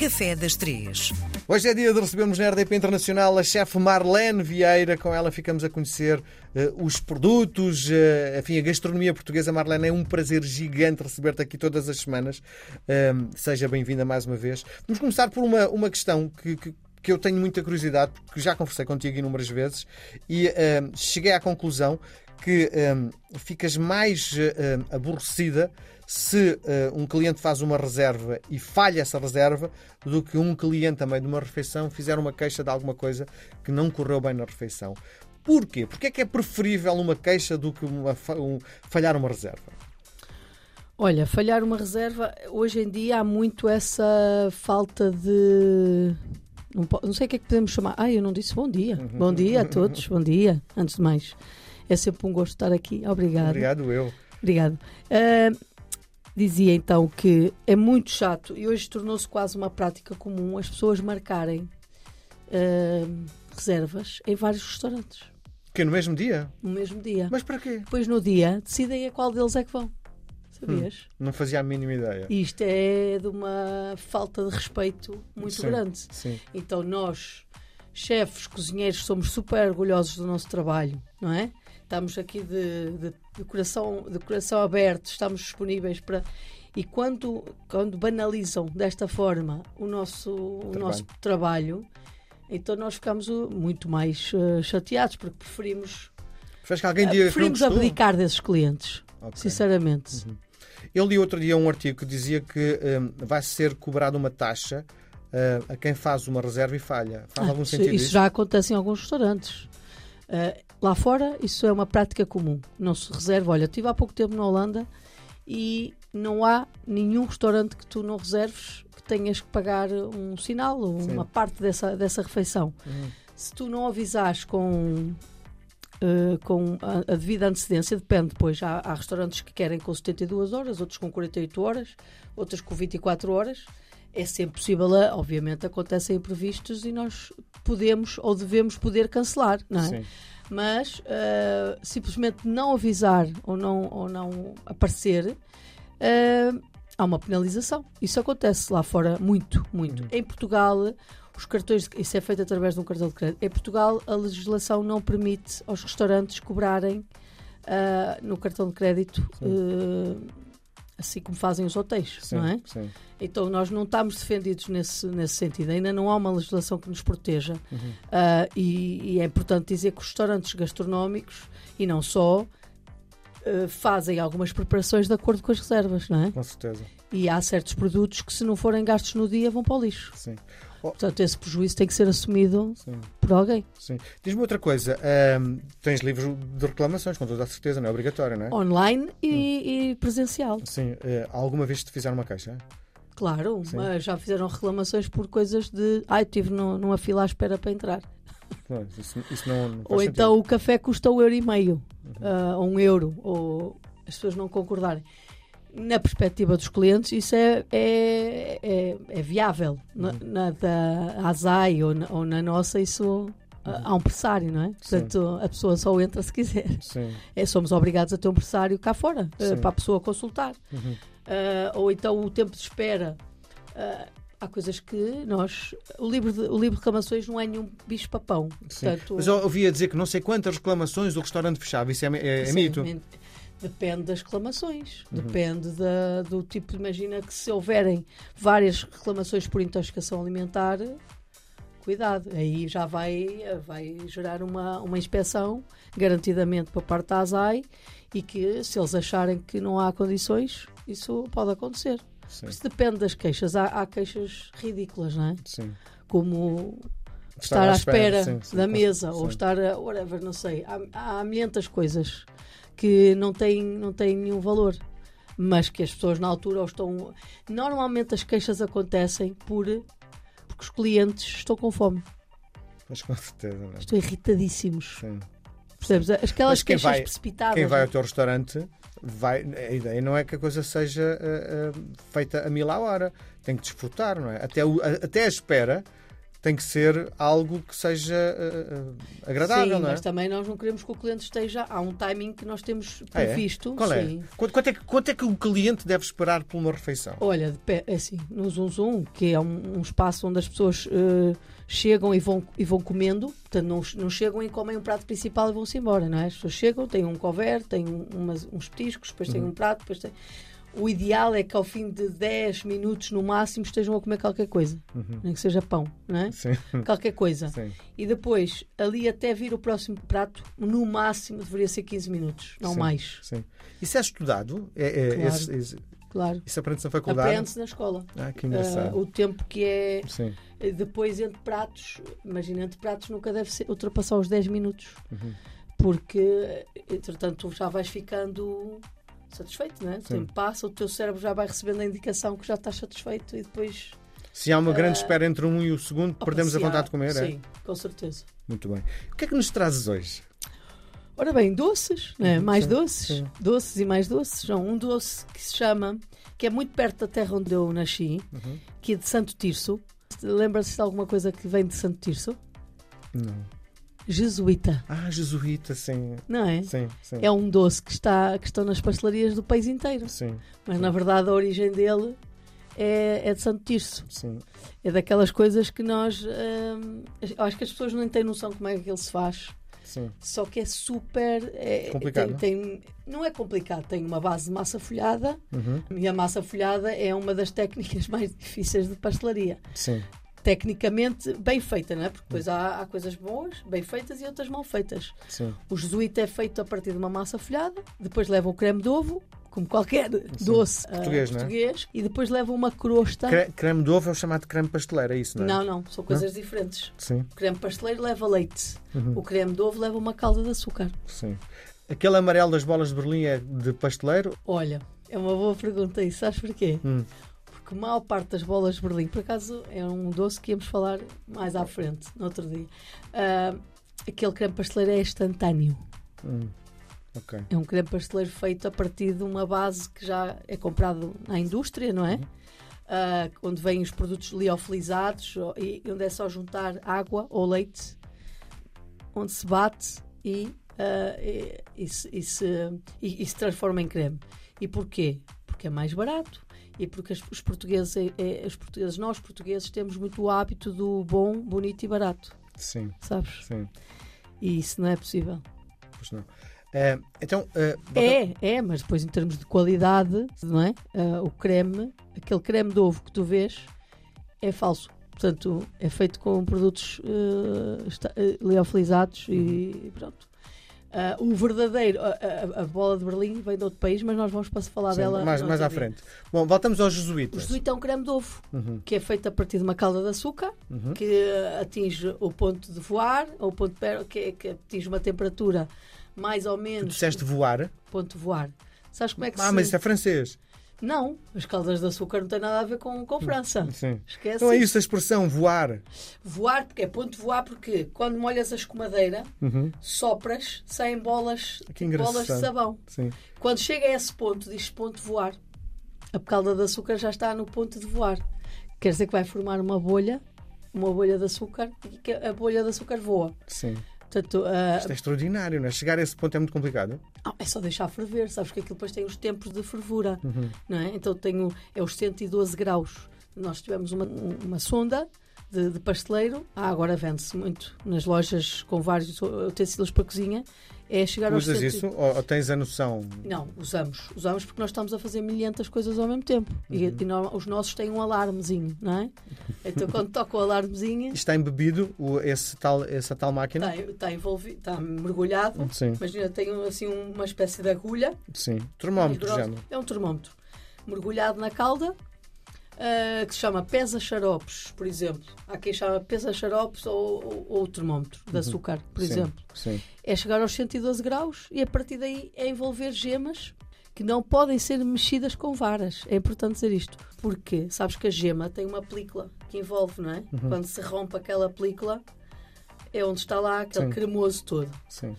Café das Três. Hoje é dia de recebermos na RDP Internacional a chefe Marlene Vieira. Com ela ficamos a conhecer uh, os produtos, uh, enfim, a gastronomia portuguesa. Marlene, é um prazer gigante receber-te aqui todas as semanas. Uh, seja bem-vinda mais uma vez. Vamos começar por uma, uma questão que, que que eu tenho muita curiosidade, porque já conversei contigo inúmeras vezes e uh, cheguei à conclusão que um, ficas mais uh, aborrecida se uh, um cliente faz uma reserva e falha essa reserva do que um cliente, a meio de uma refeição, fizer uma queixa de alguma coisa que não correu bem na refeição. Porquê? Porque é que é preferível uma queixa do que uma, um, falhar uma reserva? Olha, falhar uma reserva, hoje em dia há muito essa falta de. Não, não sei o que é que podemos chamar. Ah, eu não disse bom dia. Uhum. Bom dia a todos, bom dia, antes de mais. É sempre um gosto estar aqui. Obrigado. Obrigado, eu. Obrigado. Uh, dizia então que é muito chato e hoje tornou-se quase uma prática comum as pessoas marcarem uh, reservas em vários restaurantes. Que no mesmo dia? No mesmo dia. Mas para quê? Depois no dia decidem a qual deles é que vão. Sabias? Hum, não fazia a mínima ideia. Isto é de uma falta de respeito muito sim, grande. Sim. Então nós, chefes, cozinheiros, somos super orgulhosos do nosso trabalho, não é? Estamos aqui de, de, de, coração, de coração aberto, estamos disponíveis para. E quando, quando banalizam desta forma o nosso, o nosso trabalho, então nós ficamos uh, muito mais uh, chateados, porque preferimos. que alguém diga preferimos abdicar desses clientes, okay. sinceramente. Uhum. Eu li outro dia um artigo que dizia que um, vai ser cobrada uma taxa uh, a quem faz uma reserva e falha. Faz ah, algum sentido isso? Isso já acontece em alguns restaurantes. Uh, lá fora, isso é uma prática comum. Não se reserva. Olha, estive há pouco tempo na Holanda e não há nenhum restaurante que tu não reserves que tenhas que pagar um sinal ou uma parte dessa, dessa refeição. Uhum. Se tu não avisares com, uh, com a, a, devida antecedência, depende depois. Há, há, restaurantes que querem com 72 horas, outros com 48 horas, outros com 24 horas é sempre possível, obviamente acontecem imprevistos e nós podemos ou devemos poder cancelar, não é? Sim. Mas uh, simplesmente não avisar ou não, ou não aparecer, uh, há uma penalização. Isso acontece lá fora muito, muito. Uhum. Em Portugal, os cartões, de, isso é feito através de um cartão de crédito. Em Portugal, a legislação não permite aos restaurantes cobrarem uh, no cartão de crédito assim como fazem os hotéis, sim, não é? Sim. Então nós não estamos defendidos nesse, nesse sentido. Ainda não há uma legislação que nos proteja. Uhum. Uh, e, e, é importante dizer que os restaurantes gastronómicos, e não só, uh, fazem algumas preparações de acordo com as reservas, não é? Com certeza. E há certos produtos que, se não forem gastos no dia, vão para o lixo. Sim. Oh. Portanto, esse prejuízo tem que ser assumido Sim. por alguém. Sim. Diz-me outra coisa. Um, tens livros de reclamações, com toda a certeza, não é obrigatório, não é? Online e, hum. e presencial. Sim. Uh, alguma vez te fizeram uma queixa? Claro, mas já fizeram reclamações por coisas de. Ai, ah, estive numa fila à espera para entrar. Não, isso, isso não, não ou sentido. então o café custa um euro e meio, uhum. uh, um euro, ou as pessoas não concordarem na perspectiva dos clientes, isso é, é, é, é viável. Na, uhum. na, da ASAI ou na, ou na nossa, isso uhum. há um pressário, não é? Portanto, a pessoa só entra se quiser. É, somos obrigados a ter um pressário cá fora, uh, para a pessoa consultar. Uhum. Uh, ou então o tempo de espera. Uh, há coisas que nós. O livro de, o livro de reclamações não é nenhum bicho-papão. Portanto, Mas eu ouvia dizer que não sei quantas reclamações o restaurante fechava. Isso é, é, é mito. Depende das reclamações, uhum. depende da, do tipo. Imagina que se houverem várias reclamações por intoxicação alimentar, cuidado, aí já vai, vai gerar uma, uma inspeção, garantidamente para parte da ASAI, e que se eles acharem que não há condições, isso pode acontecer. Isso depende das queixas. Há, há, queixas ridículas, não é? Sim. Como estar, estar à espera, espera sim, sim, da mesa, ou estar, whatever, não sei. Há, há milhentas coisas que não têm, não têm nenhum valor. Mas que as pessoas na altura estão. Normalmente as queixas acontecem por porque os clientes estão com fome. Mas com certeza, não é? Estão irritadíssimos. Sim. Percebes? Aquelas queixas vai, precipitadas. Quem vai ao teu restaurante vai, a ideia não é que a coisa seja uh, uh, feita a mil à hora. Tem que desfrutar, não é? Até, o, a, até a espera tem que ser algo que seja uh, agradável, Sim, não é? mas também nós não queremos que o cliente esteja. Há um timing que nós temos Ah, é? previsto. Qual é? sim. Quanto, quanto é que? Quanto é que o cliente deve esperar por uma refeição? Olha, de pé- é assim, no Zoom Zoom, que é um, um espaço onde as pessoas eh, chegam e vão, e vão comendo, portanto, não, não chegam e comem um prato principal e vão-se embora, não é? As pessoas chegam, têm um cover, têm um- umas- uns petiscos, depois Uhum. têm um prato, depois têm. O ideal é que ao fim de 10 minutos no máximo estejam a comer qualquer coisa, nem que seja pão, não é? Sim, Qualquer coisa. sim. E depois, ali até vir o próximo prato, no máximo deveria ser 15 minutos, não Sim. mais. sim. Isso é estudado? É, é- Claro. esse- esse- Claro. isso aprende-se na faculdade? Aprende-se na escola. Ah, que engraçado. o tempo que é Sim. Depois, entre pratos, imagina, entre pratos nunca deve ser, ultrapassar os 10 minutos. Uhum. Porque, entretanto, tu já vais ficando satisfeito, não é? O Sim. tempo passa, o teu cérebro já vai recebendo a indicação que já estás satisfeito e depois. Se há uma grande Ah, espera entre um e o segundo, perdemos a vontade de comer, é? Sim, com certeza. Muito bem. O que é que nos trazes hoje? Ora bem, doces, não é? Uhum, mais sim, doces, sim. doces e mais doces. São um doce que se chama, que é muito perto da terra onde eu nasci, Uhum. que é de Santo Tirso. Lembra-se de alguma coisa que vem de Santo Tirso? Não. Jesuíta, Ah, jesuíta, sim. não é? Sim, sim. É um doce que, está, que estão nas pastelarias do país inteiro. Sim, Mas na verdade a origem dele é, é de Santo Tirso. sim. É daquelas coisas que nós. hum, acho que as pessoas não têm noção como é que ele se faz. sim. Só que é super. é- Complicado. Tem, tem- não é complicado, tem uma base de massa folhada Uhum. e a massa folhada é uma das técnicas mais difíceis de pastelaria. Sim. Tecnicamente bem feita, não é? Porque depois há, há coisas boas, bem feitas e outras mal feitas. Sim. O jesuíta é feito a partir de uma massa folhada, depois leva o creme de ovo, como qualquer doce ah, Português, não é? português, e depois leva uma crosta. Cre- Creme de ovo é o chamado creme pasteleiro, é isso, não é? Não, não, são coisas diferentes. Sim, O creme pasteleiro leva leite, Uhum. o creme de ovo leva uma calda de açúcar. sim. Aquele amarelo das bolas de Berlim é de pasteleiro? Olha, é uma boa pergunta isso, sabes porquê? Hum. A maior parte das bolas de Berlim, por acaso é um doce que íamos falar mais à frente, no outro dia. Ah, aquele creme pasteleiro é instantâneo. Hum. Ok. É um creme pasteleiro feito a partir de uma base que já é comprado na indústria, não é? Uhum. Ah, onde vêm os produtos liofilizados e onde é só juntar água ou leite, onde se bate e, ah, e, e se, e se- se transforma em creme. E porquê? Porque é mais barato e porque os portugueses, é- é- os portugueses, nós portugueses temos muito o hábito do bom, bonito e barato, Sim, sabes? sim. E isso não é possível. Pois não. Eh, então, eh, É, é, mas depois em termos de qualidade, não é? Ah, o creme, aquele creme de ovo que tu vês, é falso. Portanto, é feito com produtos eh, eh, liofilizados e pronto. Ah, o verdadeiro, a, a- a bola de Berlim vem de outro país, mas nós vamos para falar sim, dela mais, mais à dia. frente. Bom, voltamos aos O jesuítas. jesuíta é um creme de ovo, Uhum, que é feito a partir de uma calda de açúcar, uhum. que atinge o ponto de voar, ou o ponto de que, é- que atinge uma temperatura mais ou Tu menos disseste voar? ponto de voar. Sabes como é que Ah, se... mas isso é francês. Não, as caldas de açúcar não têm nada a ver com, com França. Sim. Esquece. Então é isso a expressão voar. Voar, porque é ponto de voar, porque quando molhas a escumadeira, Uhum. sopras, saem bolas, Que bolas de sabão. Sim. Quando chega a esse ponto, diz ponto de voar. A calda de açúcar já está no ponto de voar. Quer dizer que vai formar uma bolha, uma bolha de açúcar, e que a bolha de açúcar voa. Sim. Portanto, ah, Isto é extraordinário, não é? Chegar a esse ponto é muito complicado. É só deixar ferver, sabes que aquilo depois tem os tempos de fervura, Uhum. não é? Então tenho, é os 112 graus. Nós tivemos uma, uma sonda de, de pasteleiro, ah, agora vende-se muito nas lojas com vários utensílios para cozinha, é chegar aos Usas 100 isso ou, ou tens a noção? Não, usamos. Usamos porque nós estamos a fazer milhentas coisas ao mesmo tempo. E, Uhum. e nó- os nossos têm um alarmezinho, não é? Então quando toca o alarmezinho, Está embebido o- esse tal, essa tal máquina? está, está envolvido, está mergulhado. Sim, Imagina, tem assim uma espécie de agulha sim. Termómetro. É um termómetro mergulhado na calda ah, que se chama pesa-xaropes, por exemplo. Há quem chama pesa-xaropes ou, ou, ou o termómetro de açúcar, por Uhum. Sim, exemplo. Sim. É chegar aos 112 graus e a partir daí é envolver gemas que não podem ser mexidas com varas. É importante dizer isto. Porque sabes que a gema tem uma película que envolve, não é? Uhum. Quando se rompe aquela película, é onde está lá aquele Sim. cremoso todo. Sim.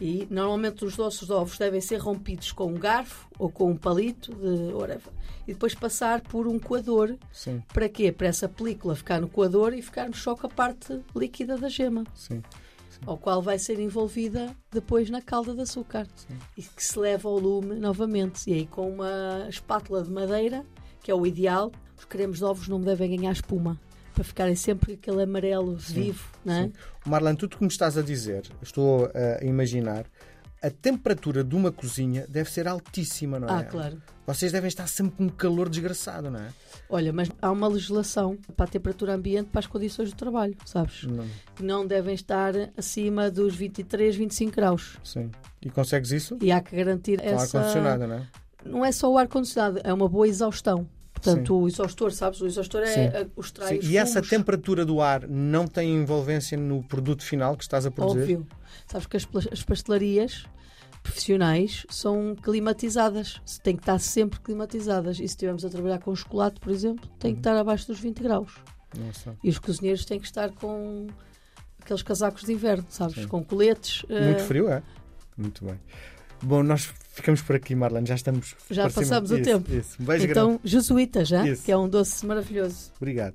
E normalmente os doces de ovos devem ser rompidos com um garfo ou com um palito de whatever. E depois passar por um coador. Sim, Para quê? Para essa película ficar no coador e ficarmos só com a parte líquida da gema, sim. ao qual vai ser envolvida depois na calda de açúcar. E que se leva ao lume novamente. E aí com uma espátula de madeira, que é o ideal, os cremes de ovos não devem ganhar espuma. Para ficarem sempre aquele amarelo vivo, não é? Sim. Marlene, tudo como estás a dizer, estou a imaginar, a temperatura de uma cozinha deve ser altíssima, não é? Ah, claro. Vocês devem estar sempre com um calor desgraçado, não é? Olha, mas há uma legislação para a temperatura ambiente para as condições do trabalho, sabes? Não. Que não devem estar acima dos 23, 25 graus. Sim. E consegues isso? E há que garantir Com essa... ar-condicionado, não é? Não é só o ar-condicionado, é uma boa exaustão. Portanto, o exaustor, sabes? O exaustor é a- os Sim. trai os E essa temperatura do ar não tem envolvência no produto final que estás a produzir? Óbvio. Sabes que as, as pastelarias profissionais são climatizadas. Têm que estar sempre climatizadas. E se estivermos a trabalhar com chocolate, por exemplo, tem que estar abaixo dos 20 graus. Nossa. E os cozinheiros têm que estar com aqueles casacos de inverno, sabes? Sim. Com coletes. Muito eh, frio, é? Muito bem. Bom, nós ficamos por aqui, Marlene. Já estamos. Já passamos o Isso, tempo. Isso. Um beijo grande. Então, jesuíta já, Isso. que é um doce maravilhoso. Obrigado.